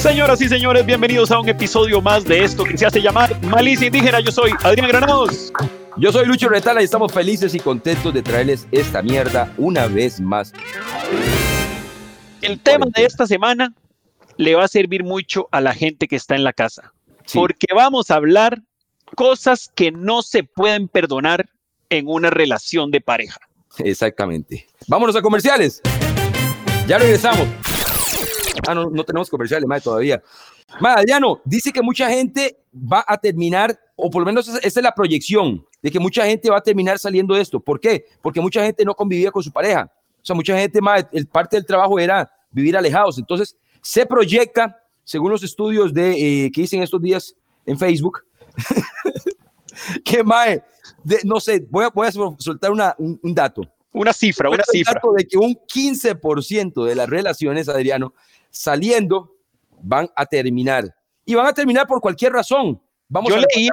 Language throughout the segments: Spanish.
Señoras y señores, bienvenidos a un episodio más de esto que se hace llamar Malicia Indígena. Yo soy Adrián Granados. Yo soy Lucho Retala y estamos felices y contentos de traerles esta mierda una vez más. El tema de esta semana le va a servir mucho a la gente que está en la casa, sí. porque vamos a hablar cosas que no se pueden perdonar en una relación de pareja. Exactamente. Vámonos a comerciales. Ya regresamos. Ah, no, no tenemos comerciales, más todavía. Adriano, dice que mucha gente va a terminar, o por lo menos esa es la proyección, de que mucha gente va a terminar saliendo de esto. ¿Por qué? Porque mucha gente no convivía con su pareja. O sea, mucha gente más, el parte del trabajo era vivir alejados. Entonces, se proyecta, según los estudios de, eh, que dicen estos días en Facebook, que más, no sé, voy a, voy a soltar una, un, un, dato. Una cifra, una cifra. De que un 15% de las relaciones, Adriano, saliendo van a terminar. Y van a terminar por cualquier razón. Vamos yo a leía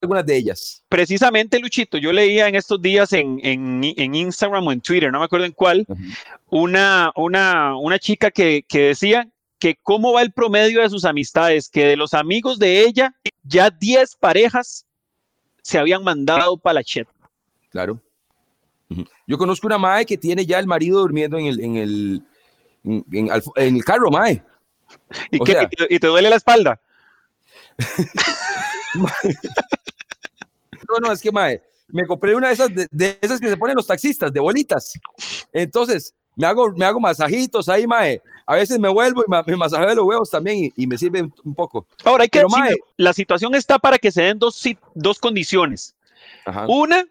algunas de ellas. Precisamente, Luchito, yo leía en estos días en, en, en Instagram o en Twitter, no me acuerdo en cuál, uh -huh. una, una, una chica que, que decía que cómo va el promedio de sus amistades, que de los amigos de ella, ya 10 parejas se habían mandado para la chet. Claro. Uh -huh. Yo conozco una madre que tiene ya el marido durmiendo en el, en el, en, en, en el carro, mae. ¿Y, qué, sea, ¿Y, te, duele la espalda? no, no, es que, mae, me compré una de esas, de, de, esas que se ponen los taxistas, de bolitas. Entonces, me hago, me hago masajitos ahí, mae. A veces me vuelvo y me, me masajeo los huevos también y, y, me sirve un poco. Ahora, hay que Pero, decir, mae, la situación está para que se den dos, dos condiciones. Ajá. Una,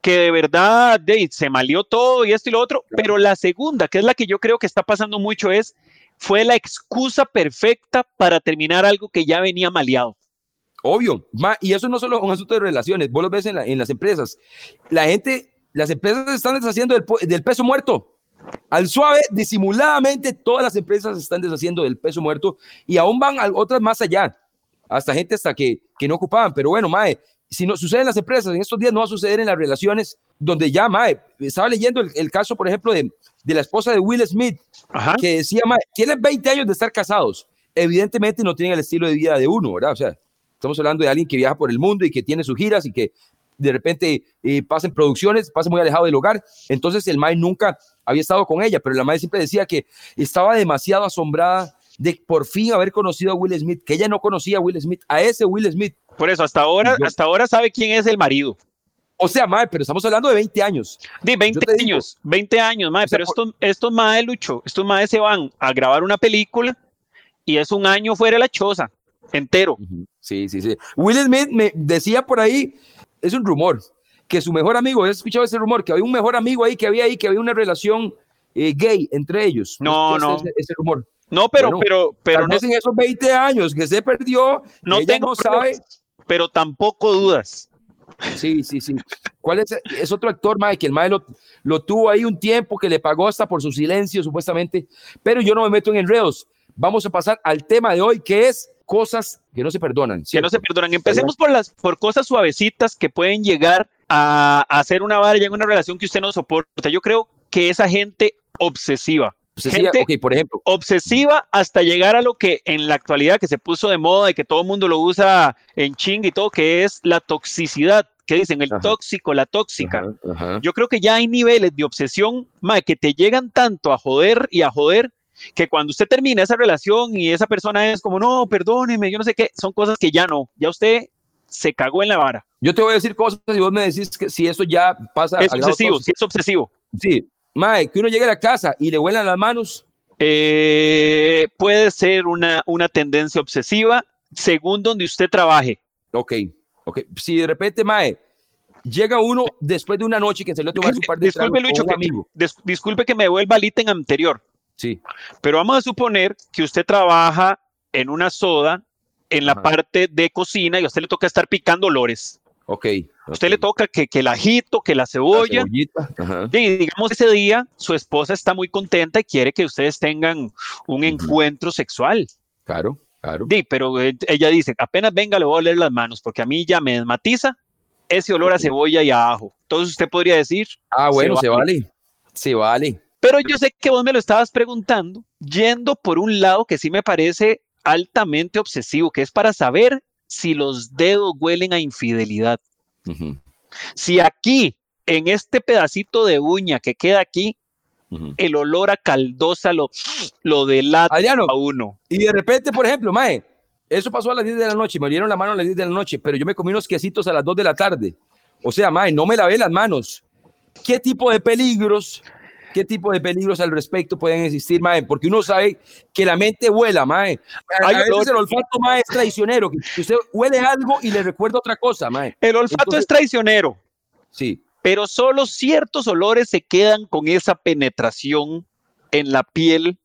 que de verdad de, se malió todo y esto y lo otro, claro. pero la segunda, que es la que yo creo que está pasando mucho, es fue la excusa perfecta para terminar algo que ya venía maleado. Obvio, ma, y eso no solo es un asunto de relaciones, vos lo ves en, la, en, las empresas. La gente, las empresas están deshaciendo del, del, peso muerto. Al suave, disimuladamente, todas las empresas están deshaciendo del peso muerto y aún van a otras más allá. Hasta gente hasta que, que no ocupaban. Pero bueno, Mae, si no sucede en las empresas, en estos días no va a suceder en las relaciones donde ya, Mae, estaba leyendo el, el caso, por ejemplo, de, de, la esposa de Will Smith, Ajá. que decía, Mae, tienen 20 años de estar casados, evidentemente no tienen el estilo de vida de uno, ¿verdad? O sea, estamos hablando de alguien que viaja por el mundo y que tiene sus giras y que de repente eh, pasa en producciones, pasa muy alejado del hogar, entonces el Mae nunca había estado con ella, pero la Mae siempre decía que estaba demasiado asombrada de por fin haber conocido a Will Smith, que ella no conocía a Will Smith, a ese Will Smith. Por eso, hasta ahora, yo, hasta ahora sabe quién es el marido. O sea, mae, pero estamos hablando de 20 años. De 20 años, digo, 20 años, mae, o sea, pero estos, estos mae, Lucho, estos mae se van a grabar una película y es un año fuera de la choza, entero. Sí, sí, sí. Will Smith me decía por ahí, es un rumor, que su mejor amigo, ¿has escuchado ese rumor? Que había un mejor amigo ahí, que había ahí, que había una relación eh, gay entre ellos. No, no. Ese, ese rumor. No, pero, bueno, pero, pero. no, en esos 20 años que se perdió, no ella tengo no sabe. Pero tampoco dudas. Sí, sí, sí. ¿Cuál es? Es otro actor, Mike, que el Mae lo, lo, tuvo ahí un tiempo, que le pagó hasta por su silencio, supuestamente. Pero yo no me meto en enredos. Vamos a pasar al tema de hoy, que es cosas que no se perdonan. ¿cierto? Que no se perdonan. Empecemos por las por cosas suavecitas que pueden llegar a, a hacer una vara en una relación que usted no soporta. Yo creo que esa gente obsesiva obsesiva, gente okay, por ejemplo. obsesiva hasta llegar a lo que en la actualidad que se puso de moda y que todo el mundo lo usa en ching y todo, que es la toxicidad, que dicen el Ajá. tóxico, la tóxica. Ajá, ajá. Yo creo que ya hay niveles de obsesión, mae, que te llegan tanto a joder y a joder que cuando usted termina esa relación y esa persona es como, no, perdóneme, yo no sé qué, son cosas que ya no, ya usted se cagó en la vara. Yo te voy a decir cosas y vos me decís que si eso ya pasa Es obsesivo, sí es obsesivo. Sí, mae, que uno llegue a la casa y le huelan las manos. Eh, puede ser una, una tendencia obsesiva según donde usted trabaje. Ok, ok. Si de repente, mae, llega uno después de una noche que se le tomar un par de Disculpe, tragos Lucho, que- amigo. dis- disculpe que me devuelva al ítem anterior, Sí, pero vamos a suponer que usted trabaja en una soda en la Ajá. parte de cocina y a usted le toca estar picando olores. ok. Usted le toca que, que el ajito, que la cebolla. Y digamos ese día su esposa está muy contenta y quiere que ustedes tengan un encuentro sexual. Claro, claro. Sí, pero eh, ella dice, apenas venga le voy a oler las manos porque a mí ya me desmatiza ese olor a cebolla y a ajo. Entonces usted podría decir, Ah, bueno, se se vale. Se vale. pero yo sé que vos me lo estabas preguntando yendo por un lado que sí me parece altamente obsesivo, que es para saber si los dedos huelen a infidelidad. Si aquí, en este pedacito de uña que queda aquí, el olor a caldosa lo, lo delata Adriano, a uno. y de repente, por ejemplo, mae, eso pasó a las 10 de la noche, me dieron la mano a las 10 de la noche, pero yo me comí unos quesitos a las 2 de la tarde. O sea, mae, no me lavé las manos. ¿Qué tipo de peligros, qué tipo de peligros al respecto pueden existir, mae? Porque uno sabe que la mente vuela, mae. Hay veces olor- el olfato, mae, es traicionero, que usted huele algo y le recuerda otra cosa, mae. El olfato Entonces- es traicionero, Sí, pero solo ciertos olores se quedan con esa penetración en la piel,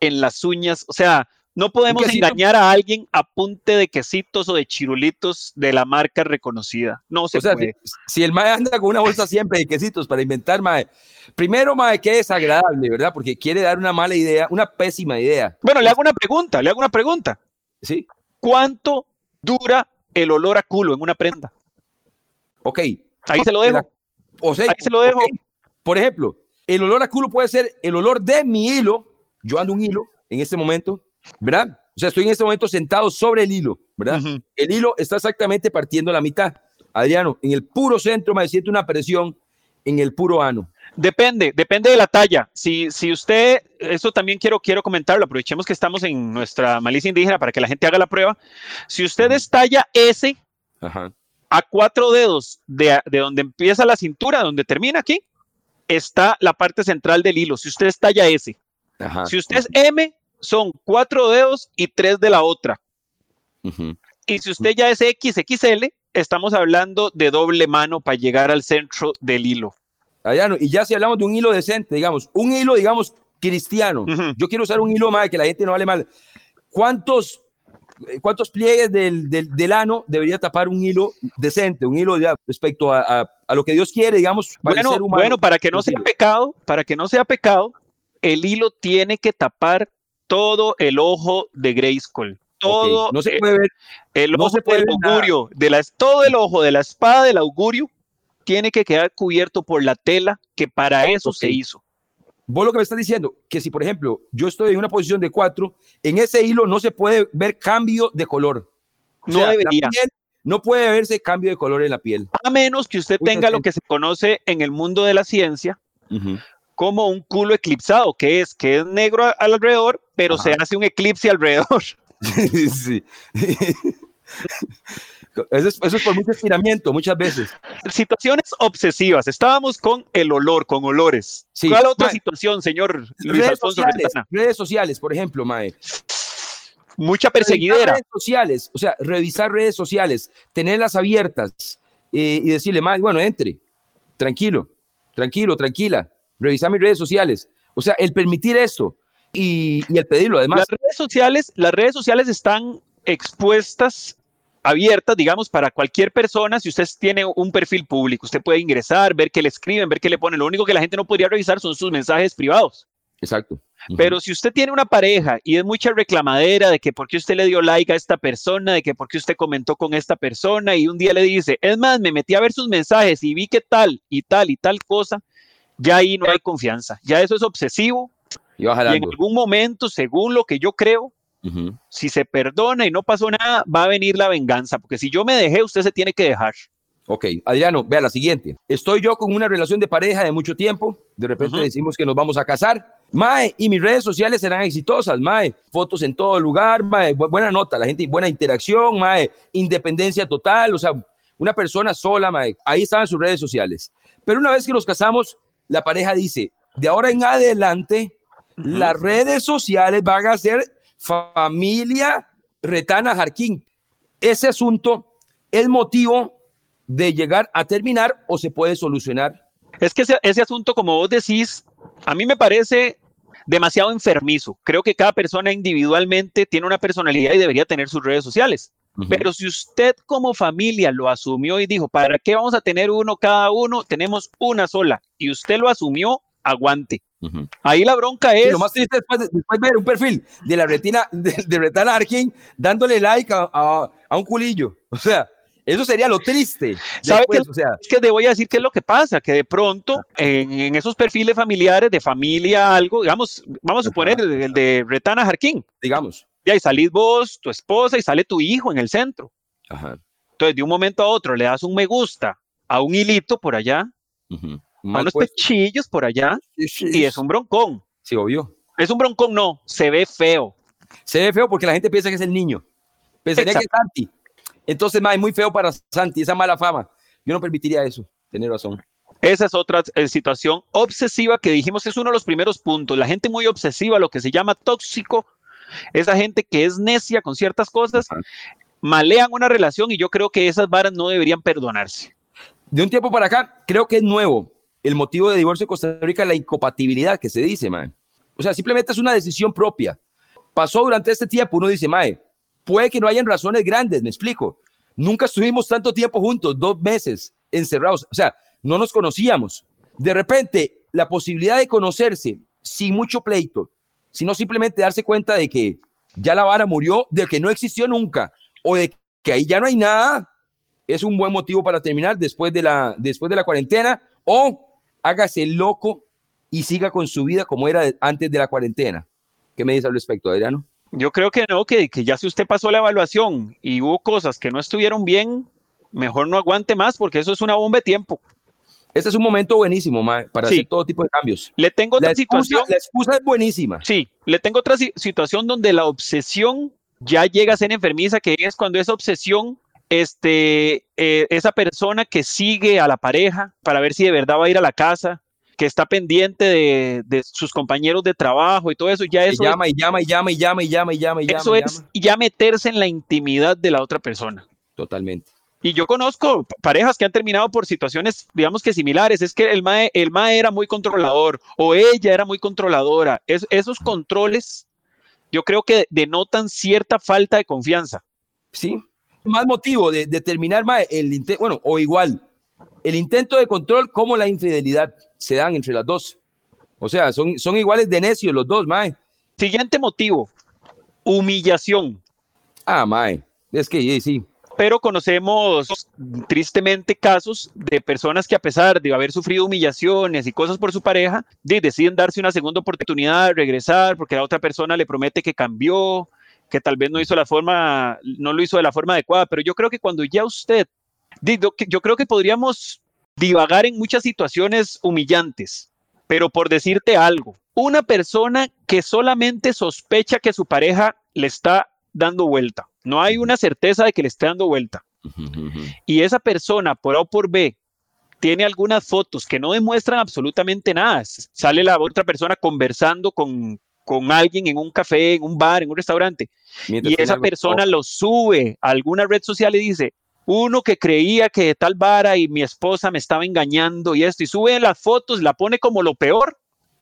en las uñas. O sea, no podemos engañar a alguien a punte de quesitos o de chirulitos de la marca reconocida. No se o sea, si, puede. si el mae anda con una bolsa siempre de quesitos para inventar, mae, primero, mae, que es agradable, ¿verdad? Porque quiere dar una mala idea, una pésima idea, Bueno, le hago una pregunta, le hago una pregunta. ¿sí? ¿Cuánto dura el olor a culo en una prenda? Ok. Ahí se lo dejo. O sea, Ahí se lo dejo. Por ejemplo, el olor a culo puede ser el olor de mi hilo. Yo ando un hilo en este momento, ¿verdad? O sea, estoy en este momento sentado sobre el hilo, ¿verdad? El hilo está exactamente partiendo la mitad. Adriano, en el puro centro me siento una presión en el puro ano. Depende, depende de la talla. Si, si usted, eso también quiero, quiero comentarlo, aprovechemos que estamos en nuestra malicia indígena para que la gente haga la prueba. Si usted es talla S, Ajá. a cuatro dedos de, de donde empieza la cintura, donde termina aquí, está la parte central del hilo. Si usted es talla S, Ajá. si usted es M, son cuatro dedos y tres de la otra. Y si usted ya es XXL, estamos hablando de doble mano para llegar al centro del hilo. Adriano, y ya si hablamos de un hilo decente, digamos, un hilo, digamos, cristiano. Yo quiero usar un hilo más que la gente no vale mal. ¿Cuántos, eh, cuántos pliegues del, del, del ano debería tapar un hilo decente, un hilo ya respecto a, a, a lo que Dios quiere, digamos, para el Bueno, ser humano? bueno, para que no sea pecado, para que no sea pecado, el hilo tiene que tapar todo el ojo de Grayskull. Todo No se eh, puede ver. el no ojo se puede del nada. augurio, de la, todo el ojo de la espada del augurio tiene que quedar cubierto por la tela que para eso se hizo. Vos lo que me estás diciendo, que si por ejemplo yo estoy en una posición de cuatro, en ese hilo no se puede ver cambio de color. O No sea, debería. piel no puede verse cambio de color en la piel. A menos que usted Mucha tenga lo que se conoce en el mundo de la ciencia como un culo eclipsado, que es que es negro alrededor, pero se hace un eclipse alrededor. sí. Eso es, eso es por mucho estiramiento, muchas veces. Situaciones obsesivas. Estábamos con el olor, con olores. Sí. ¿Cuál otra situación, señor Luis redes Alfonso sociales, redes sociales, por ejemplo, Mae. Mucha Revisar perseguidera. Redes sociales, o sea, revisar redes sociales, tenerlas abiertas eh, y decirle, Mae, bueno, entre, tranquilo, tranquilo, tranquila, revisar mis redes sociales. O sea, el permitir esto y, y el pedirlo, además. Las redes sociales, las redes sociales están expuestas, abiertas, digamos, para cualquier persona. Si usted tiene un perfil público, usted puede ingresar, ver qué le escriben, ver qué le ponen. Lo único que la gente no podría revisar son sus mensajes privados. Exacto. Pero si usted tiene una pareja y es mucha reclamadera de que por qué usted le dio like a esta persona, de que por qué usted comentó con esta persona y un día le dice, es más, me metí a ver sus mensajes y vi que tal y tal y tal cosa, ya ahí no hay confianza. Ya eso es obsesivo y va y en algún momento, según lo que yo creo, Ujú. si se perdona y no pasó nada, va a venir la venganza, porque si yo me dejé, usted se tiene que dejar. Ok, Adriano, vea la siguiente. Estoy yo con una relación de pareja de mucho tiempo. De repente decimos que nos vamos a casar. Mae, y mis redes sociales serán exitosas, Mae. Fotos en todo lugar, Mae. Buena nota, la gente, buena interacción, Mae. Independencia total, o sea, una persona sola, Mae. Ahí estaban sus redes sociales. Pero una vez que nos casamos, la pareja dice, de ahora en adelante, las redes sociales van a ser familia Retana Jarquín. Ese asunto es motivo de llegar a terminar o se puede solucionar? Es que ese, asunto, como vos decís, a mí me parece demasiado enfermizo. Creo que cada persona individualmente tiene una personalidad y debería tener sus redes sociales. Pero si usted como familia lo asumió y dijo, ¿para qué vamos a tener uno cada uno? Tenemos una sola. Y usted lo asumió, aguante. Ahí la bronca es. lo más triste es después, después, ver un perfil de la retina de, de Retana Arkin dándole like a, a, un culillo. O sea, eso sería lo triste. ¿Sabe qué? O sea, es que te voy a decir qué es lo que pasa, que de pronto en, esos perfiles familiares de familia, algo, digamos, vamos a suponer el, de Retana Jarquín. Digamos. Y ahí salís vos, tu esposa y sale tu hijo en el centro. Ajá. Entonces, de un momento a otro le das un me gusta a un hilito por allá, unos pechillos por allá, y es un broncón. Sí, obvio. Es un broncón, no, se ve feo. Se ve feo porque la gente piensa que es el niño. Pensaría que es Santi. Entonces, es muy feo para Santi, esa mala fama. Yo no permitiría eso, tener razón. Esa es otra eh, situación obsesiva que dijimos es uno de los primeros puntos. La gente muy obsesiva, lo que se llama tóxico, esa gente que es necia con ciertas cosas, malean una relación y yo creo que esas varas no deberían perdonarse. De un tiempo para acá, creo que es nuevo el motivo de divorcio de Costa Rica, la incompatibilidad que se dice, man. O sea, simplemente es una decisión propia. Pasó durante este tiempo, uno dice, mae, Puede que no hayan razones grandes, me explico. Nunca estuvimos tanto tiempo juntos, dos meses encerrados, o sea, no nos conocíamos. De repente, la posibilidad de conocerse sin mucho pleito, sino simplemente darse cuenta de que ya la vara murió, de que no existió nunca, o de que ahí ya no hay nada, es un buen motivo para terminar después de la, después de la cuarentena, o hágase loco y siga con su vida como era antes de la cuarentena. ¿Qué me dice al respecto, Adriano? Yo creo que no, que, que ya si usted pasó la evaluación y hubo cosas que no estuvieron bien, mejor no aguante más porque eso es una bomba de tiempo. Este es un momento buenísimo para hacer todo tipo de cambios. Le tengo otra situación. La excusa es buenísima. Sí, le tengo otra situación donde la obsesión ya llega a ser enfermiza, que es cuando esa obsesión, este, eh, esa persona que sigue a la pareja para ver si de verdad va a ir a la casa, que está pendiente de, sus compañeros de trabajo y todo eso, ya eso llama y llama y llama y llama y llama y llama y llama. Eso es ya meterse en la intimidad de la otra persona. Totalmente. Y yo conozco parejas que han terminado por situaciones, digamos que similares. Es que el mae, el mae era muy controlador o ella era muy controladora. esos controles, yo creo que denotan cierta falta de confianza. Sí. Más motivo de, terminar, mae, el bueno, o igual, el intento de control como la infidelidad se dan entre las dos. O sea, son, son iguales de necios los dos, mae. Siguiente motivo, humillación. Ah, mae, es que sí. Pero conocemos tristemente casos de personas que a pesar de haber sufrido humillaciones y cosas por su pareja, deciden darse una segunda oportunidad, regresar, porque la otra persona le promete que cambió, que tal vez no hizo la forma, no lo hizo de la forma adecuada. Pero yo creo que cuando ya usted yo creo que podríamos divagar en muchas situaciones humillantes, pero por decirte algo, una persona que solamente sospecha que su pareja le está dando vuelta, no hay una certeza de que le esté dando vuelta, y esa persona por A o por B tiene algunas fotos que no demuestran absolutamente nada, sale la otra persona conversando con, con alguien en un café, en un bar, en un restaurante, y esa persona lo sube a alguna red social y dice, uno que creía que tal vara y mi esposa me estaba engañando y esto, y sube las fotos, la pone como lo peor,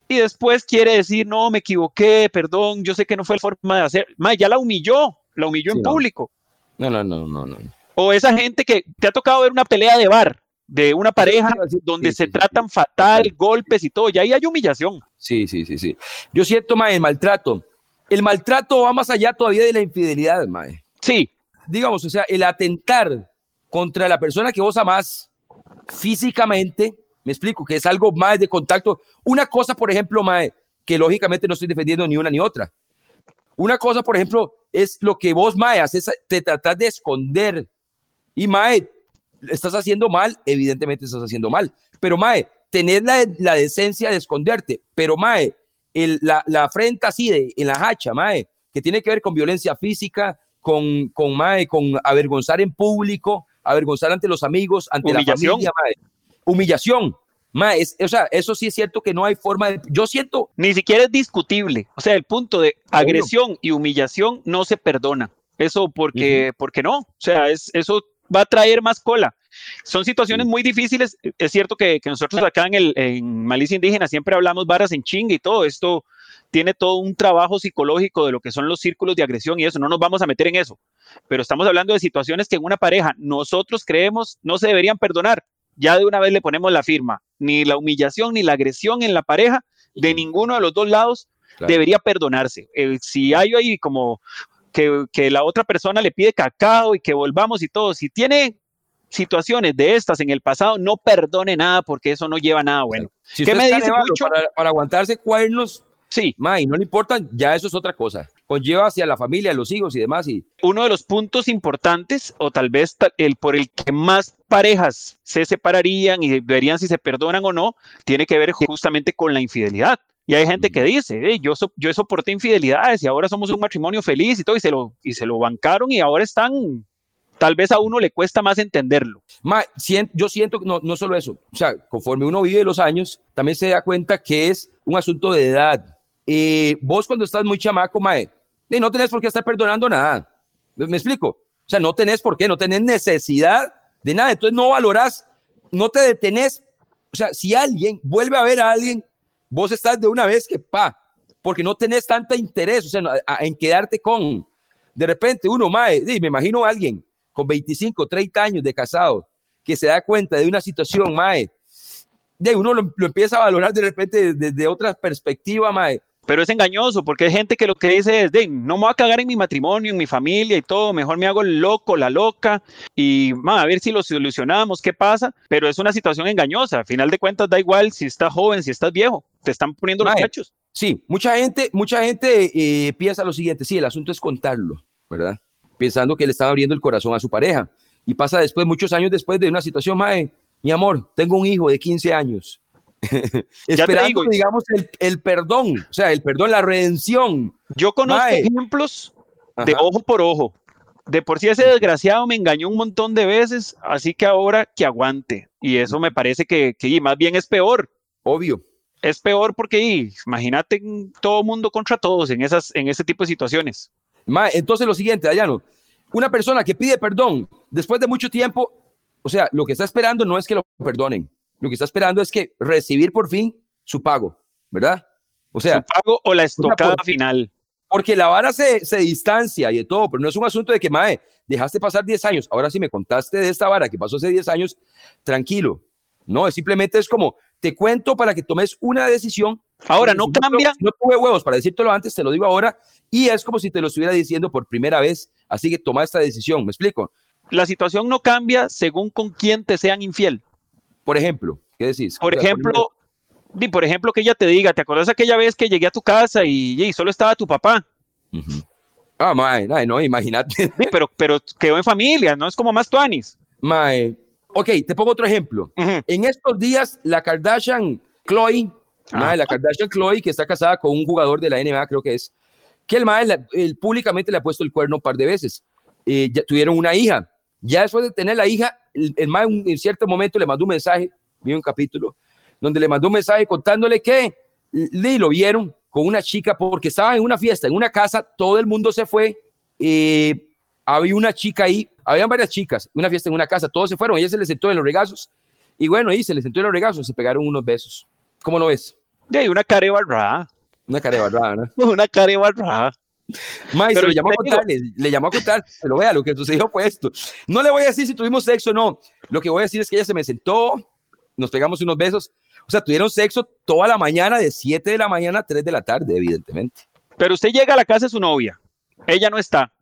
y después quiere decir, no, me equivoqué, perdón, yo sé que no fue la forma de hacer. ya la humilló, la humilló en público. No, no, no, no, no. O esa gente que te ha tocado ver una pelea de bar de una pareja donde se tratan fatal, golpes y todo, y ahí hay humillación. Sí, sí, sí, sí. Yo siento, mae, el maltrato. El maltrato va más allá todavía de la infidelidad, mae. Sí. Digamos, o sea, el atentar contra la persona que vos amás físicamente, me explico, que es algo más de contacto. Una cosa, por ejemplo, mae, que lógicamente no estoy defendiendo ni una ni otra. Una cosa, por ejemplo, es lo que vos, mae, haces, te tratás de esconder. Y, mae, estás haciendo mal, evidentemente estás haciendo mal. Pero, Mae, tener la, la decencia de esconderte. Pero, Mae, el, la, la afrenta así de, en la hacha, Mae, que tiene que ver con violencia física, con, con, mae, con avergonzar en público, avergonzar ante los amigos, ante la familia, mae. Humillación. Mae, es, o sea, eso sí es cierto que no hay forma de. Yo siento. Ni siquiera es discutible. O sea, el punto de agresión y humillación no se perdona. Eso porque, porque no. O sea, es, eso va a traer más cola. Son situaciones muy difíciles. Es cierto que, que nosotros acá en, el, en Malicia Indígena siempre hablamos varas en chinga y todo. Esto tiene todo un trabajo psicológico de lo que son los círculos de agresión y eso, no nos vamos a meter en eso, pero estamos hablando de situaciones que en una pareja nosotros creemos no se deberían perdonar, ya de una vez le ponemos la firma, ni la humillación ni la agresión en la pareja de ninguno de los dos lados debería perdonarse. Eh, si hay ahí como que, que la otra persona le pide cacao y que volvamos y todo, si tiene situaciones de estas en el pasado, no perdone nada porque eso no lleva nada bueno. ¿Qué me dice mucho? Para, para, aguantarse cuernos, Sí. May, no le importan, ya eso es otra cosa. Conlleva hacia la familia, los hijos y demás. Y... Uno de los puntos importantes, o tal vez el por el que más parejas se separarían y verían si se perdonan o no, tiene que ver justamente con la infidelidad. Y hay gente que dice, yo, yo soporté infidelidades y ahora somos un matrimonio feliz y todo, y se lo, y se lo bancaron y ahora están tal vez a uno le cuesta más entenderlo. Ma, yo siento que no, no solo eso, o sea, conforme uno vive los años, también se da cuenta que es un asunto de edad. Y vos cuando estás muy chamaco, mae, no tenés por qué estar perdonando nada. ¿Me explico? O sea, no tenés por qué, no tenés necesidad de nada. Entonces no valorás, no te detenés. O sea, si alguien vuelve a ver a alguien, vos estás de una vez que pa, porque no tenés tanta interés, o sea, en quedarte con. De repente uno, mae, me imagino a alguien con 25, 30 años de casado que se da cuenta de una situación, mae, de uno lo, empieza a valorar de repente desde, otra perspectiva, mae pero es engañoso porque hay gente que lo que dice es, de, no me voy a cagar en mi matrimonio, en mi familia y todo, mejor me hago el loco, la loca y a ver si lo solucionamos, qué pasa, pero es una situación engañosa, al final de cuentas da igual si estás joven, si estás viejo, te están poniendo los hechos. Sí, mucha gente, mucha gente eh, piensa lo siguiente, sí, el asunto es contarlo, ¿verdad? Pensando que le están abriendo el corazón a su pareja y pasa después, muchos años después de una situación, mae, mi amor, tengo un hijo de 15 años Esperando, digamos, el, el, perdón, o sea, el perdón, la redención. Yo conozco ejemplos de ojo por ojo. De por sí ese desgraciado me engañó un montón de veces, así que ahora que aguante. Y eso me parece que, que más bien es peor. Obvio. Es peor porque imagínate todo mundo contra todos en, esas, en ese tipo de situaciones. entonces lo siguiente, Dayano, una persona que pide perdón después de mucho tiempo, o sea, lo que está esperando no es que lo perdonen, lo que está esperando es que recibir por fin su pago, ¿verdad? O sea, su pago o la estocada final. Porque la vara se, se, distancia y de todo, pero no es un asunto de que, mae, dejaste pasar 10 años, ahora sí me contaste de esta vara que pasó hace 10 años, tranquilo. No, simplemente es como, te cuento para que tomes una decisión. Ahora, no cambia. No, tuve huevos para decírtelo antes, te lo digo ahora, y es como si te lo estuviera diciendo por primera vez, así que toma esta decisión, ¿me explico? La situación no cambia según con quién te sean infiel. Por ejemplo, ¿qué decís? Por ejemplo, por ejemplo, que ella te diga, ¿te acuerdas aquella vez que llegué a tu casa y, solo estaba tu papá? Ah, mae, no, imagínate. pero, pero quedó en familia, no es como más tuanis. Mae, ok, te pongo otro ejemplo. En estos días, la Kardashian Chloe, ah. la Kardashian Chloe, que está casada con un jugador de la NBA, creo que es, que el mae el, públicamente le ha puesto el cuerno un par de veces. Eh, ya tuvieron una hija. Ya después de tener la hija, el, en cierto momento le mandó un mensaje, vi un capítulo, donde le mandó un mensaje contándole que le lo vieron con una chica porque estaba en una fiesta, en una casa, todo el mundo se fue, eh, había una chica ahí, habían varias chicas, una fiesta en una casa, todos se fueron, ella se le sentó en los regazos, y bueno, ahí se le sentó en los regazos, se pegaron unos besos. ¿Cómo lo ves? De ahí una cara barrada. Una cara barrada, ¿no? una cara barrada. Maestro, le llamó a contar, le, llamó a contar, lo vea, lo que sucedió fue esto. No le voy a decir si tuvimos sexo o no. Lo que voy a decir es que ella se me sentó, nos pegamos unos besos. O sea, tuvieron sexo toda la mañana, de 7 de la mañana a 3 de la tarde, evidentemente. Pero usted llega a la casa de su novia, ella no está.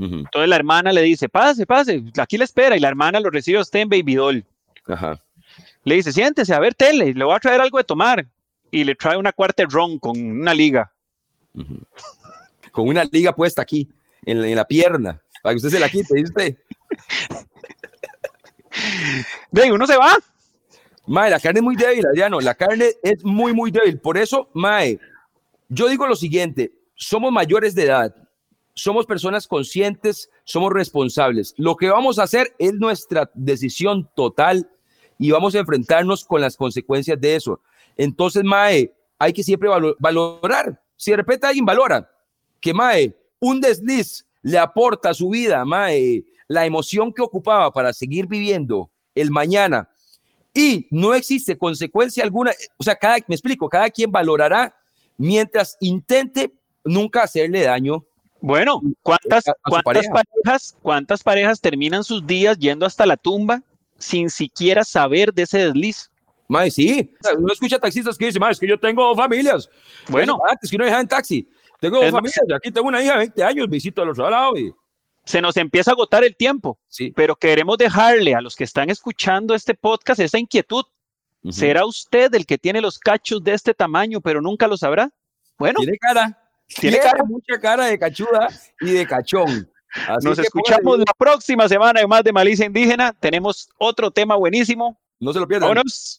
Entonces la hermana le dice, pase, pase, aquí le espera. Y la hermana lo recibe a usted en Baby Doll. Ajá. Le dice, siéntese, a ver tele, le voy a traer algo de tomar. Y le trae una cuarta ron con una liga con una liga puesta aquí, en, la pierna, para que usted se la quite, ¿viste? De uno se va. Mae, la carne es muy débil, Adriano. La carne es muy, muy débil. Por eso, Mae, yo digo lo siguiente: somos mayores de edad, somos personas conscientes, somos responsables. Lo que vamos a hacer es nuestra decisión total y vamos a enfrentarnos con las consecuencias de eso. Entonces, Mae, hay que siempre valorar. Si de repente alguien valora que, Mae, un desliz le aporta a su vida, Mae, la emoción que ocupaba para seguir viviendo el mañana y no existe consecuencia alguna, o sea, cada, me explico, cada quien valorará mientras intente nunca hacerle daño. Bueno, ¿cuántas, cuántas parejas, cuántas parejas terminan sus días yendo hasta la tumba sin siquiera saber de ese desliz? Mae, sí, uno escucha taxistas que dicen, es que yo tengo familias. Bueno, antes que no en taxi. Tengo dos familias, aquí tengo una hija de 20 años, visito a los lados y se nos empieza a agotar el tiempo, sí. pero queremos dejarle a los que están escuchando este podcast esa inquietud. ¿Será usted el que tiene los cachos de este tamaño, pero nunca lo sabrá? Bueno. Tiene cara. Tiene cara. mucha cara de cachuda y de cachón. Nos escuchamos la próxima semana en más de Malicia Indígena. Tenemos otro tema buenísimo. No se lo pierdan. Vámonos.